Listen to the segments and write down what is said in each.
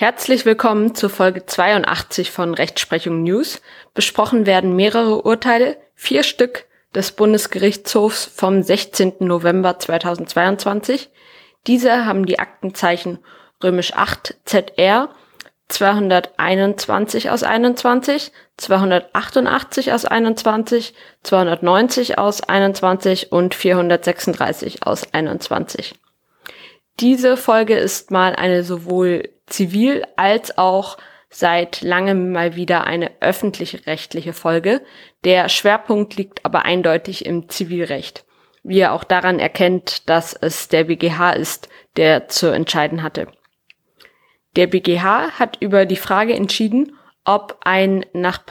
Herzlich willkommen zur Folge 82 von Rechtsprechung News. Besprochen werden mehrere Urteile, vier Stück des Bundesgerichtshofs vom 16. November 2022. Diese haben die Aktenzeichen römisch 8 ZR 221 aus 21, 288 aus 21, 290 aus 21 und 436 aus 21. Diese Folge ist mal eine sowohl zivil als auch seit langem mal wieder eine öffentliche rechtliche Folge. Der Schwerpunkt liegt aber eindeutig im Zivilrecht, wie ihr auch daran erkennt, dass es der BGH ist, der zu entscheiden hatte. Der BGH hat über die Frage entschieden, ob ein nach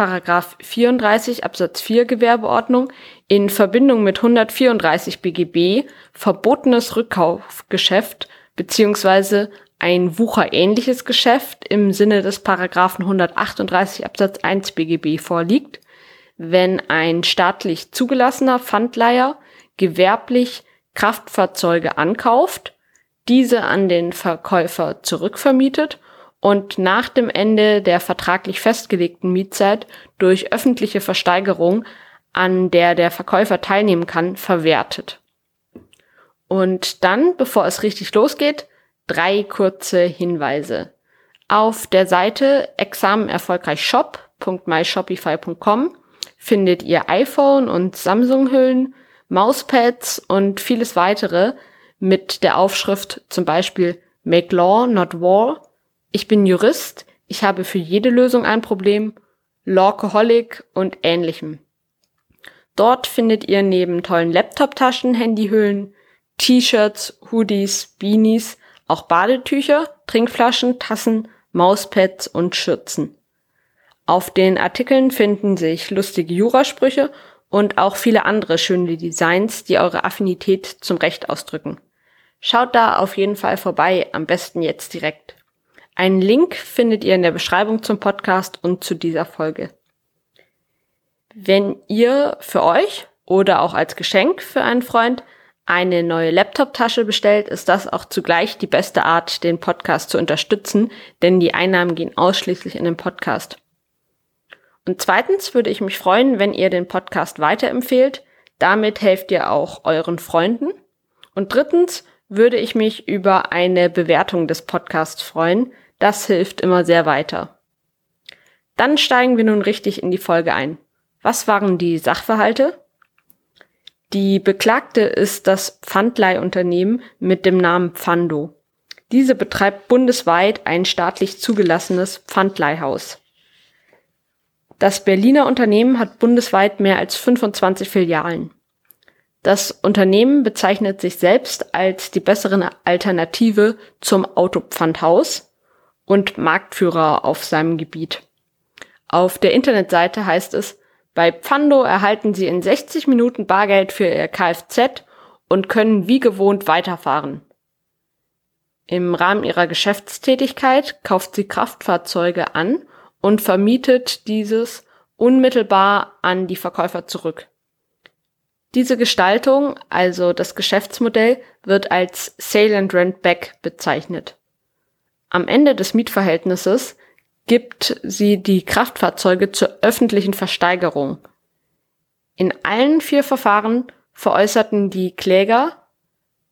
34 Absatz 4 Gewerbeordnung in Verbindung mit 134 BGB verbotenes Rückkaufgeschäft beziehungsweise ein wucherähnliches Geschäft im Sinne des Paragraphen 138 Absatz 1 BGB vorliegt, wenn ein staatlich zugelassener Pfandleiher gewerblich Kraftfahrzeuge ankauft, diese an den Verkäufer zurückvermietet und nach dem Ende der vertraglich festgelegten Mietzeit durch öffentliche Versteigerung, an der der Verkäufer teilnehmen kann, verwertet. Und dann, bevor es richtig losgeht, drei kurze Hinweise. Auf der Seite examenerfolgreichshop.myshopify.com findet ihr iPhone und Samsung-Hüllen, Mauspads und vieles weitere mit der Aufschrift zum Beispiel Make Law, not War. Ich bin Jurist, ich habe für jede Lösung ein Problem, Lawcoholic und ähnlichem. Dort findet ihr neben tollen Laptop-Taschen, Handyhüllen, T-Shirts, Hoodies, Beanies auch Badetücher, Trinkflaschen, Tassen, Mauspads und Schürzen. Auf den Artikeln finden sich lustige Jurasprüche und auch viele andere schöne Designs, die eure Affinität zum Recht ausdrücken. Schaut da auf jeden Fall vorbei, am besten jetzt direkt. Einen Link findet ihr in der Beschreibung zum Podcast und zu dieser Folge. Wenn ihr für euch oder auch als Geschenk für einen Freund eine neue Laptop-Tasche bestellt, ist das auch zugleich die beste Art, den Podcast zu unterstützen, denn die Einnahmen gehen ausschließlich in den Podcast. Und zweitens würde ich mich freuen, wenn ihr den Podcast weiterempfehlt. Damit helft ihr auch euren Freunden. Und drittens würde ich mich über eine Bewertung des Podcasts freuen. Das hilft immer sehr weiter. Dann steigen wir nun richtig in die Folge ein. Was waren die Sachverhalte? Die Beklagte ist das Pfandleihunternehmen mit dem Namen Pfando. Diese betreibt bundesweit ein staatlich zugelassenes Pfandleihhaus. Das Berliner Unternehmen hat bundesweit mehr als 25 Filialen. Das Unternehmen bezeichnet sich selbst als die bessere Alternative zum Autopfandhaus und Marktführer auf seinem Gebiet. Auf der Internetseite heißt es, bei Pfando erhalten Sie in 60 Minuten Bargeld für Ihr Kfz und können wie gewohnt weiterfahren. Im Rahmen ihrer Geschäftstätigkeit kauft sie Kraftfahrzeuge an und vermietet dieses unmittelbar an die Verkäufer zurück. Diese Gestaltung, also das Geschäftsmodell, wird als Sale and Rent Back bezeichnet. Am Ende des Mietverhältnisses gibt sie die Kraftfahrzeuge zur öffentlichen Versteigerung. In allen vier Verfahren veräußerten die Kläger,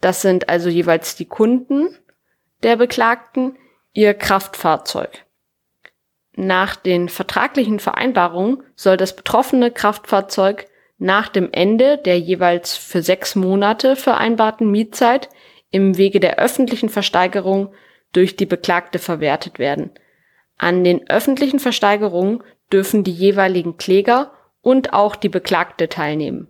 das sind also jeweils die Kunden der Beklagten, ihr Kraftfahrzeug. Nach den vertraglichen Vereinbarungen soll das betroffene Kraftfahrzeug nach dem Ende der jeweils für sechs Monate vereinbarten Mietzeit im Wege der öffentlichen Versteigerung durch die Beklagte verwertet werden – an den öffentlichen Versteigerungen dürfen die jeweiligen Kläger und auch die Beklagte teilnehmen.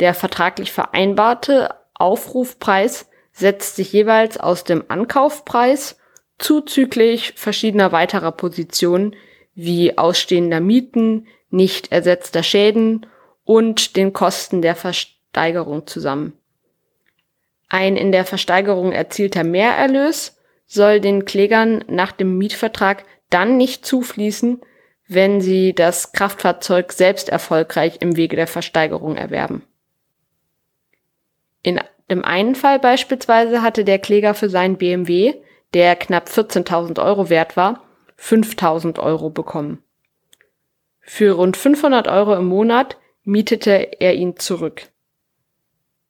Der vertraglich vereinbarte Aufrufpreis setzt sich jeweils aus dem Ankaufpreis zuzüglich verschiedener weiterer Positionen wie ausstehender Mieten, nicht ersetzter Schäden und den Kosten der Versteigerung zusammen. Ein in der Versteigerung erzielter Mehrerlös soll den Klägern nach dem Mietvertrag dann nicht zufließen, wenn sie das Kraftfahrzeug selbst erfolgreich im Wege der Versteigerung erwerben. In dem einen Fall beispielsweise hatte der Kläger für sein BMW der knapp 14.000 Euro wert war, 5.000 Euro bekommen. Für rund 500 Euro im Monat mietete er ihn zurück.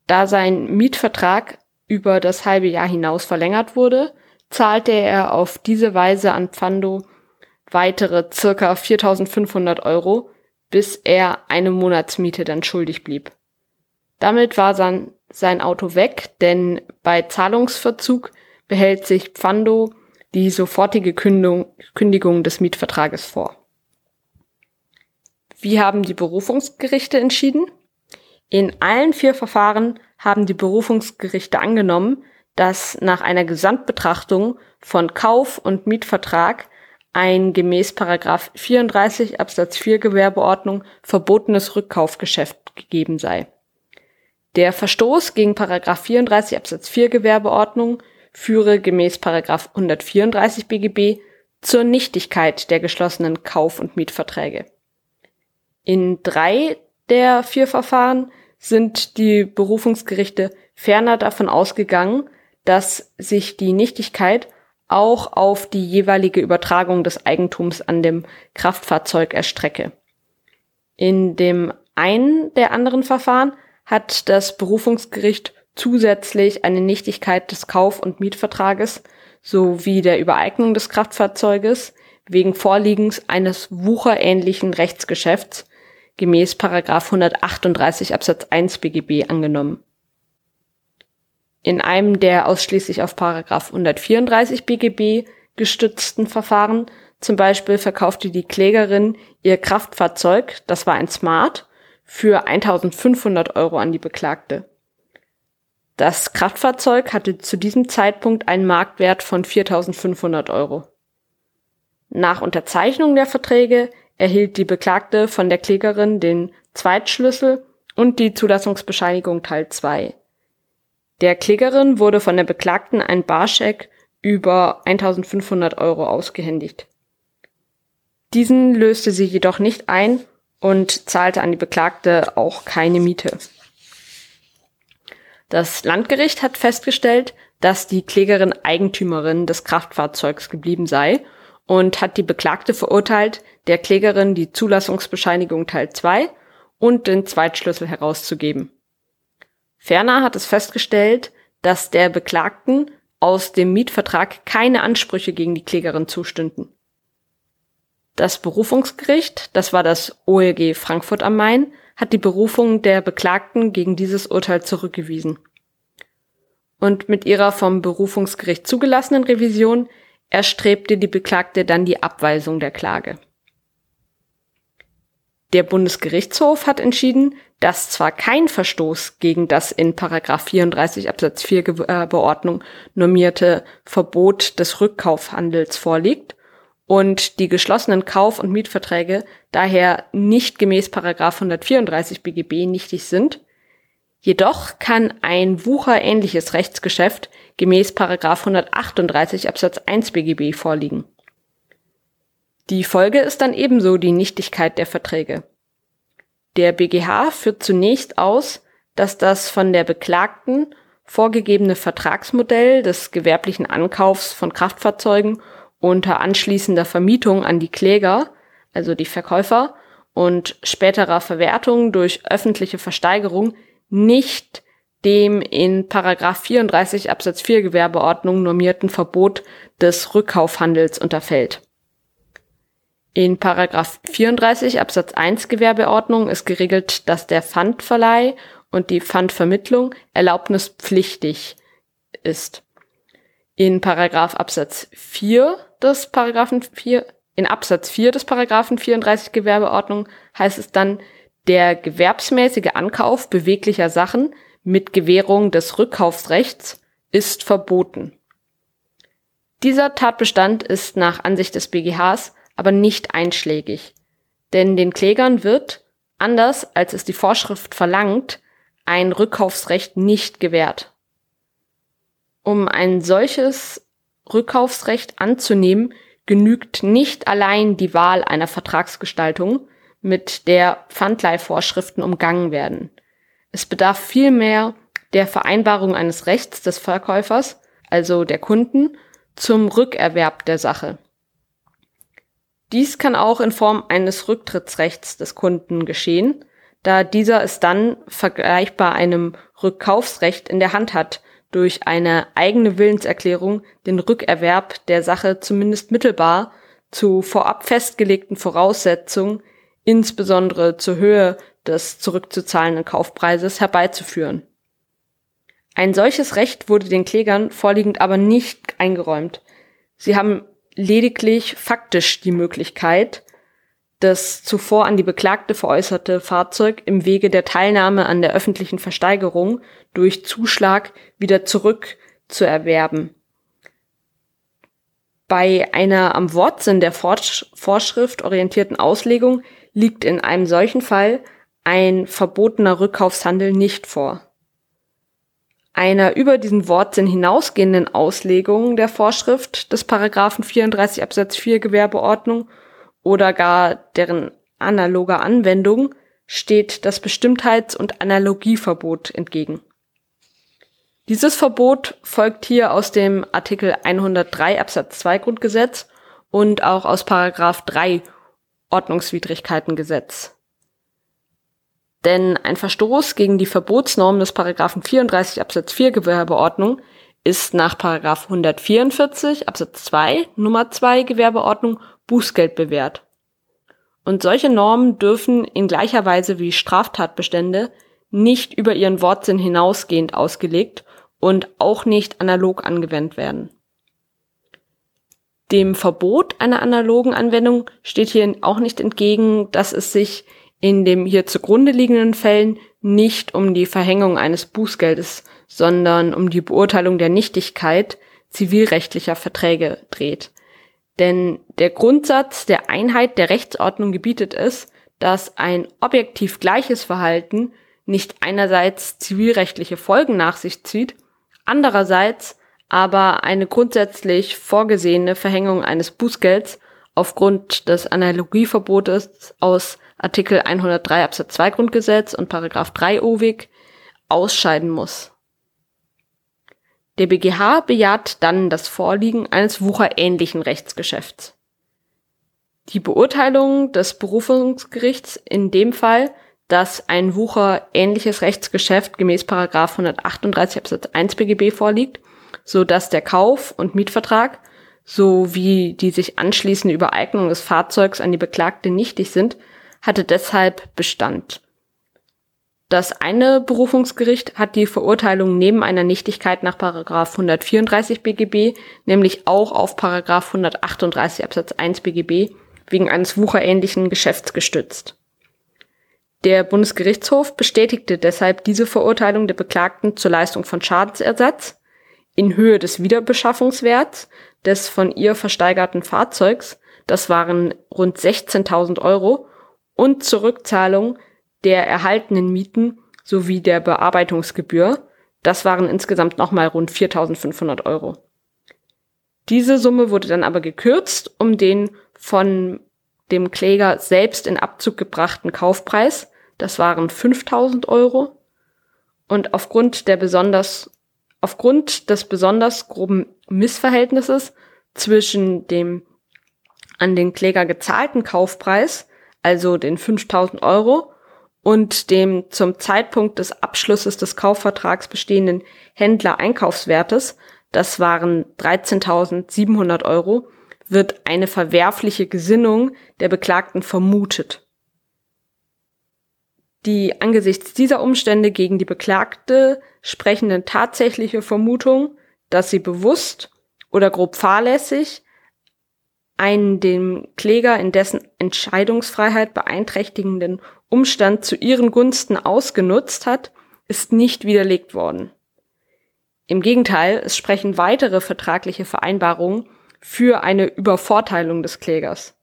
Da sein Mietvertrag über das halbe Jahr hinaus verlängert wurde, zahlte er auf diese Weise an Pfando weitere circa 4.500 Euro, bis er eine Monatsmiete dann schuldig blieb. Damit war dann sein Auto weg, denn bei Zahlungsverzug behält sich Pfando die sofortige Kündigung, Kündigung des Mietvertrages vor. Wie haben die Berufungsgerichte entschieden? In allen vier Verfahren haben die Berufungsgerichte angenommen, dass nach einer Gesamtbetrachtung von Kauf- und Mietvertrag ein gemäß 34 Absatz 4 Gewerbeordnung verbotenes Rückkaufgeschäft gegeben sei. Der Verstoß gegen 34 Absatz 4 Gewerbeordnung führe gemäß 134 BGB zur Nichtigkeit der geschlossenen Kauf- und Mietverträge. In drei der vier Verfahren sind die Berufungsgerichte ferner davon ausgegangen, dass sich die Nichtigkeit auch auf die jeweilige Übertragung des Eigentums an dem Kraftfahrzeug erstrecke. In dem einen der anderen Verfahren hat das Berufungsgericht zusätzlich eine Nichtigkeit des Kauf- und Mietvertrages sowie der Übereignung des Kraftfahrzeuges wegen Vorliegens eines wucherähnlichen Rechtsgeschäfts gemäß 138 Absatz 1 BGB angenommen. In einem der ausschließlich auf 134 BGB gestützten Verfahren zum Beispiel verkaufte die Klägerin ihr Kraftfahrzeug, das war ein Smart, für 1500 Euro an die Beklagte. Das Kraftfahrzeug hatte zu diesem Zeitpunkt einen Marktwert von 4500 Euro. Nach Unterzeichnung der Verträge erhielt die Beklagte von der Klägerin den Zweitschlüssel und die Zulassungsbescheinigung Teil 2. Der Klägerin wurde von der Beklagten ein Barscheck über 1500 Euro ausgehändigt. Diesen löste sie jedoch nicht ein und zahlte an die Beklagte auch keine Miete. Das Landgericht hat festgestellt, dass die Klägerin Eigentümerin des Kraftfahrzeugs geblieben sei und hat die Beklagte verurteilt, der Klägerin die Zulassungsbescheinigung Teil 2 und den Zweitschlüssel herauszugeben. Ferner hat es festgestellt, dass der Beklagten aus dem Mietvertrag keine Ansprüche gegen die Klägerin zustünden. Das Berufungsgericht, das war das OLG Frankfurt am Main, hat die Berufung der Beklagten gegen dieses Urteil zurückgewiesen. Und mit ihrer vom Berufungsgericht zugelassenen Revision erstrebte die Beklagte dann die Abweisung der Klage. Der Bundesgerichtshof hat entschieden, dass zwar kein Verstoß gegen das in 34 Absatz 4 Gewerbeordnung normierte Verbot des Rückkaufhandels vorliegt und die geschlossenen Kauf- und Mietverträge daher nicht gemäß 134 BGB nichtig sind. Jedoch kann ein wucherähnliches Rechtsgeschäft gemäß 138 Absatz 1 BGB vorliegen. Die Folge ist dann ebenso die Nichtigkeit der Verträge. Der BGH führt zunächst aus, dass das von der Beklagten vorgegebene Vertragsmodell des gewerblichen Ankaufs von Kraftfahrzeugen unter anschließender Vermietung an die Kläger, also die Verkäufer, und späterer Verwertung durch öffentliche Versteigerung nicht dem in 34 Absatz 4 Gewerbeordnung normierten Verbot des Rückkaufhandels unterfällt. In Paragraph 34 Absatz 1 Gewerbeordnung ist geregelt, dass der Pfandverleih und die Pfandvermittlung erlaubnispflichtig ist. In Paragraph Absatz 4 des Paragraphen 4, in Absatz 4 des Paragraphen 34 Gewerbeordnung heißt es dann, der gewerbsmäßige Ankauf beweglicher Sachen mit Gewährung des Rückkaufsrechts ist verboten. Dieser Tatbestand ist nach Ansicht des BGHs aber nicht einschlägig. Denn den Klägern wird, anders als es die Vorschrift verlangt, ein Rückkaufsrecht nicht gewährt. Um ein solches Rückkaufsrecht anzunehmen, genügt nicht allein die Wahl einer Vertragsgestaltung, mit der Pfandleihvorschriften umgangen werden. Es bedarf vielmehr der Vereinbarung eines Rechts des Verkäufers, also der Kunden, zum Rückerwerb der Sache. Dies kann auch in Form eines Rücktrittsrechts des Kunden geschehen, da dieser es dann vergleichbar einem Rückkaufsrecht in der Hand hat, durch eine eigene Willenserklärung den Rückerwerb der Sache zumindest mittelbar zu vorab festgelegten Voraussetzungen, insbesondere zur Höhe des zurückzuzahlenden Kaufpreises, herbeizuführen. Ein solches Recht wurde den Klägern vorliegend aber nicht eingeräumt. Sie haben lediglich faktisch die Möglichkeit, das zuvor an die Beklagte veräußerte Fahrzeug im Wege der Teilnahme an der öffentlichen Versteigerung durch Zuschlag wieder zurück zu erwerben. Bei einer am Wortsinn der Vorschrift orientierten Auslegung liegt in einem solchen Fall ein verbotener Rückkaufshandel nicht vor. Einer über diesen Wortsinn hinausgehenden Auslegung der Vorschrift des Paragraphen 34 Absatz 4 Gewerbeordnung oder gar deren analoger Anwendung steht das Bestimmtheits- und Analogieverbot entgegen. Dieses Verbot folgt hier aus dem Artikel 103 Absatz 2 Grundgesetz und auch aus Paragraph 3 Ordnungswidrigkeitengesetz. Denn ein Verstoß gegen die Verbotsnorm des Paragraphen 34 Absatz 4 Gewerbeordnung ist nach Paragraph 144 Absatz 2 Nummer 2 Gewerbeordnung Bußgeld bewährt. Und solche Normen dürfen in gleicher Weise wie Straftatbestände nicht über ihren Wortsinn hinausgehend ausgelegt und auch nicht analog angewendet werden. Dem Verbot einer analogen Anwendung steht hier auch nicht entgegen, dass es sich in dem hier zugrunde liegenden Fällen nicht um die Verhängung eines Bußgeldes, sondern um die Beurteilung der Nichtigkeit zivilrechtlicher Verträge dreht. Denn der Grundsatz der Einheit der Rechtsordnung gebietet es, dass ein objektiv gleiches Verhalten nicht einerseits zivilrechtliche Folgen nach sich zieht, andererseits aber eine grundsätzlich vorgesehene Verhängung eines Bußgelds aufgrund des Analogieverbotes aus Artikel 103 Absatz 2 Grundgesetz und Paragraph 3 OWIG ausscheiden muss. Der BGH bejaht dann das Vorliegen eines wucherähnlichen Rechtsgeschäfts. Die Beurteilung des Berufungsgerichts in dem Fall dass ein Wucher ähnliches Rechtsgeschäft gemäß Paragraph 138 Absatz 1 BGB vorliegt, so dass der Kauf und Mietvertrag sowie die sich anschließende Übereignung des Fahrzeugs an die Beklagte nichtig sind, hatte deshalb Bestand. Das eine Berufungsgericht hat die Verurteilung neben einer Nichtigkeit nach Paragraph 134 BGB nämlich auch auf Paragraph 138 Absatz 1 BGB wegen eines wucherähnlichen Geschäfts gestützt. Der Bundesgerichtshof bestätigte deshalb diese Verurteilung der Beklagten zur Leistung von Schadensersatz in Höhe des Wiederbeschaffungswerts des von ihr versteigerten Fahrzeugs, das waren rund 16.000 Euro, und zur Rückzahlung der erhaltenen Mieten sowie der Bearbeitungsgebühr, das waren insgesamt nochmal rund 4.500 Euro. Diese Summe wurde dann aber gekürzt, um den von dem Kläger selbst in Abzug gebrachten Kaufpreis, das waren 5000 Euro. Und aufgrund der besonders, aufgrund des besonders groben Missverhältnisses zwischen dem an den Kläger gezahlten Kaufpreis, also den 5000 Euro, und dem zum Zeitpunkt des Abschlusses des Kaufvertrags bestehenden Händler-Einkaufswertes, das waren 13.700 Euro, wird eine verwerfliche Gesinnung der Beklagten vermutet. Die angesichts dieser Umstände gegen die Beklagte sprechenden tatsächliche Vermutung, dass sie bewusst oder grob fahrlässig einen dem Kläger in dessen Entscheidungsfreiheit beeinträchtigenden Umstand zu ihren Gunsten ausgenutzt hat, ist nicht widerlegt worden. Im Gegenteil, es sprechen weitere vertragliche Vereinbarungen für eine Übervorteilung des Klägers.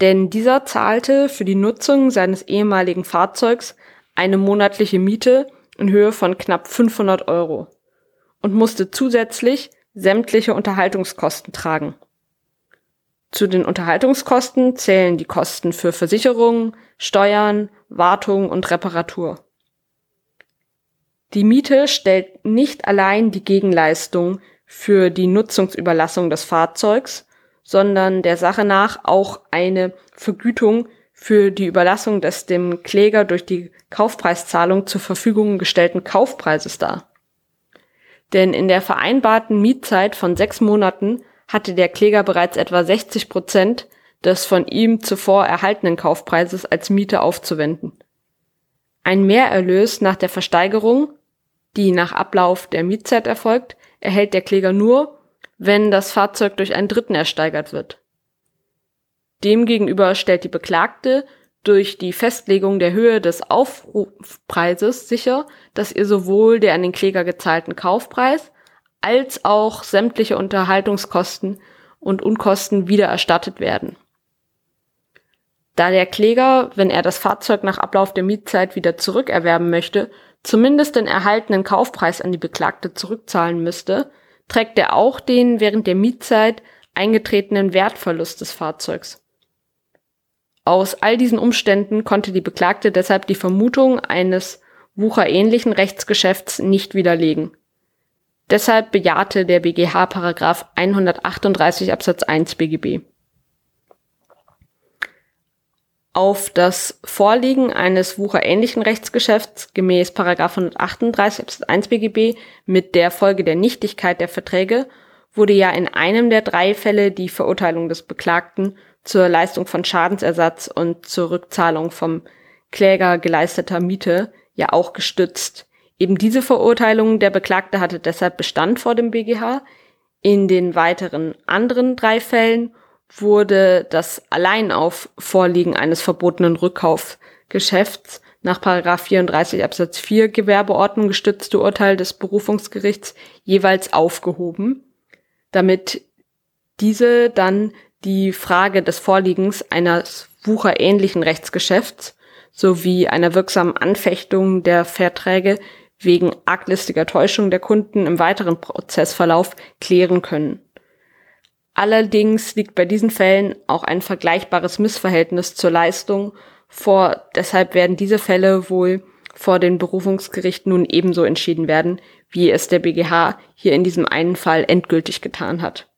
Denn dieser zahlte für die Nutzung seines ehemaligen Fahrzeugs eine monatliche Miete in Höhe von knapp 500 Euro und musste zusätzlich sämtliche Unterhaltungskosten tragen. Zu den Unterhaltungskosten zählen die Kosten für Versicherung, Steuern, Wartung und Reparatur. Die Miete stellt nicht allein die Gegenleistung für die Nutzungsüberlassung des Fahrzeugs, sondern der Sache nach auch eine Vergütung für die Überlassung des dem Kläger durch die Kaufpreiszahlung zur Verfügung gestellten Kaufpreises dar. Denn in der vereinbarten Mietzeit von sechs Monaten hatte der Kläger bereits etwa 60 Prozent des von ihm zuvor erhaltenen Kaufpreises als Miete aufzuwenden. Ein Mehrerlös nach der Versteigerung, die nach Ablauf der Mietzeit erfolgt, erhält der Kläger nur, wenn das Fahrzeug durch einen Dritten ersteigert wird. Demgegenüber stellt die Beklagte durch die Festlegung der Höhe des Aufrufpreises sicher, dass ihr sowohl der an den Kläger gezahlten Kaufpreis als auch sämtliche Unterhaltungskosten und Unkosten wieder erstattet werden. Da der Kläger, wenn er das Fahrzeug nach Ablauf der Mietzeit wieder zurückerwerben möchte, zumindest den erhaltenen Kaufpreis an die Beklagte zurückzahlen müsste, trägt er auch den während der Mietzeit eingetretenen Wertverlust des Fahrzeugs. Aus all diesen Umständen konnte die Beklagte deshalb die Vermutung eines wucherähnlichen Rechtsgeschäfts nicht widerlegen. Deshalb bejahte der BGH Paragraph 138 Absatz 1 BGB. Auf das Vorliegen eines wucherähnlichen Rechtsgeschäfts gemäß 138 Absatz 1 BGB mit der Folge der Nichtigkeit der Verträge wurde ja in einem der drei Fälle die Verurteilung des Beklagten zur Leistung von Schadensersatz und zur Rückzahlung vom Kläger geleisteter Miete ja auch gestützt. Eben diese Verurteilung der Beklagte hatte deshalb Bestand vor dem BGH. In den weiteren anderen drei Fällen wurde das allein auf Vorliegen eines verbotenen Rückkaufgeschäfts nach 34 Absatz 4 Gewerbeordnung gestützte Urteil des Berufungsgerichts jeweils aufgehoben, damit diese dann die Frage des Vorliegens eines wucherähnlichen Rechtsgeschäfts sowie einer wirksamen Anfechtung der Verträge wegen arglistiger Täuschung der Kunden im weiteren Prozessverlauf klären können. Allerdings liegt bei diesen Fällen auch ein vergleichbares Missverhältnis zur Leistung vor. Deshalb werden diese Fälle wohl vor den Berufungsgerichten nun ebenso entschieden werden, wie es der BGH hier in diesem einen Fall endgültig getan hat.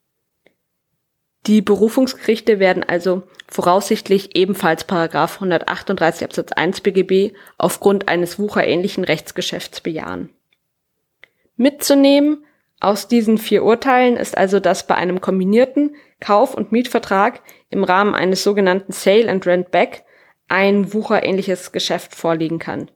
Die Berufungsgerichte werden also voraussichtlich ebenfalls Paragraph 138 Absatz 1 BGB aufgrund eines wucherähnlichen Rechtsgeschäfts bejahen. Mitzunehmen aus diesen vier Urteilen ist also, dass bei einem kombinierten Kauf- und Mietvertrag im Rahmen eines sogenannten Sale and Rent Back ein wucherähnliches Geschäft vorliegen kann.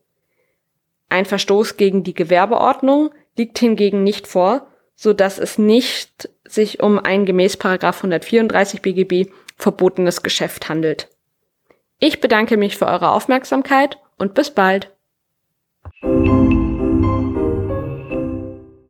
Ein Verstoß gegen die Gewerbeordnung liegt hingegen nicht vor, so dass es nicht sich um ein gemäß 134 BGB verbotenes Geschäft handelt. Ich bedanke mich für eure Aufmerksamkeit und bis bald.